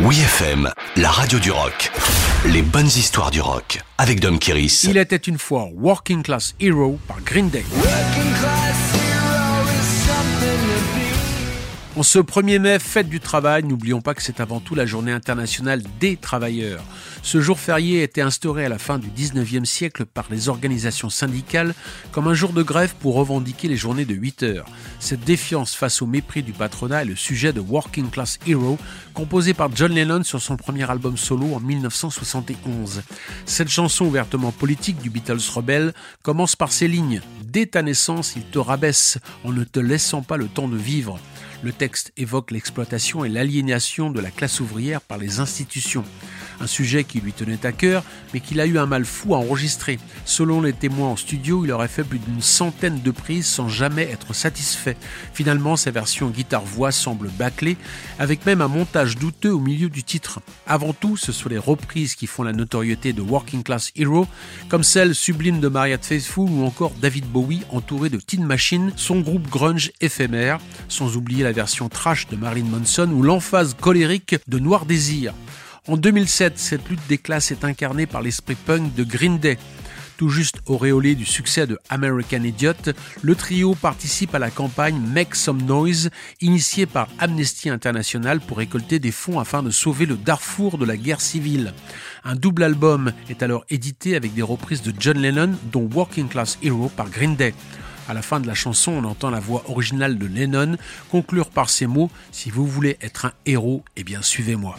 Oui FM, la radio du rock. Les bonnes histoires du rock avec Dom Kiris. Il était une fois Working Class Hero par Green Day. En ce 1er mai, fête du travail, n'oublions pas que c'est avant tout la journée internationale des travailleurs. Ce jour férié a été instauré à la fin du 19e siècle par les organisations syndicales comme un jour de grève pour revendiquer les journées de 8 heures. Cette défiance face au mépris du patronat est le sujet de Working Class Hero, composé par John Lennon sur son premier album solo en 1971. Cette chanson ouvertement politique du Beatles rebelle commence par ces lignes. Dès ta naissance, il te rabaisse en ne te laissant pas le temps de vivre. Le texte évoque l'exploitation et l'aliénation de la classe ouvrière par les institutions un sujet qui lui tenait à cœur, mais qu'il a eu un mal fou à enregistrer. Selon les témoins en studio, il aurait fait plus d'une centaine de prises sans jamais être satisfait. Finalement, sa version guitare-voix semble bâclée, avec même un montage douteux au milieu du titre. Avant tout, ce sont les reprises qui font la notoriété de Working Class Hero, comme celle sublime de Mariette Faithfull ou encore David Bowie entouré de Tin Machine, son groupe grunge éphémère, sans oublier la version trash de Marilyn Manson ou l'emphase colérique de Noir Désir. En 2007, cette lutte des classes est incarnée par l'esprit punk de Green Day. Tout juste auréolé du succès de American Idiot, le trio participe à la campagne Make Some Noise, initiée par Amnesty International pour récolter des fonds afin de sauver le Darfour de la guerre civile. Un double album est alors édité avec des reprises de John Lennon, dont Working Class Hero par Green Day. À la fin de la chanson, on entend la voix originale de Lennon conclure par ces mots Si vous voulez être un héros, eh bien suivez-moi.